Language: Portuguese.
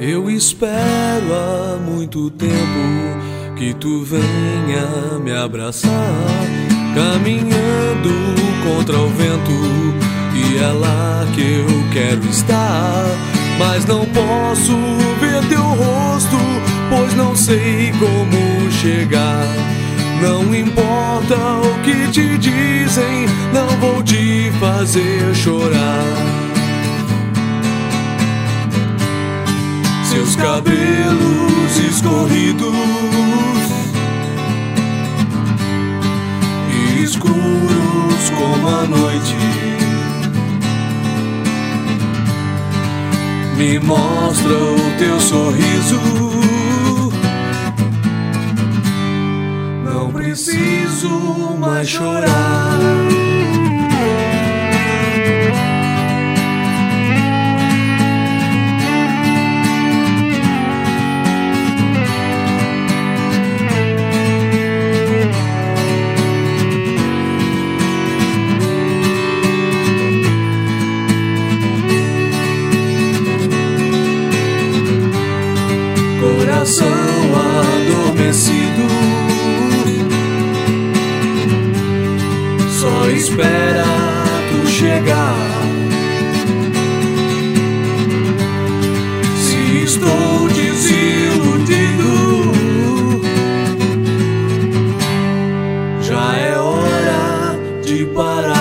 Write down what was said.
Eu espero há muito tempo que tu venha me abraçar, caminhando contra o vento, e é lá que eu quero estar. Mas não posso ver teu rosto, pois não sei como chegar. Não importa o que te dizem, não vou te fazer chorar. Seus cabelos escorridos e escuros como a noite. Me mostra o teu sorriso. Não preciso mais chorar. coração adormecido só espera tu chegar. Se estou desiludido, já é hora de parar.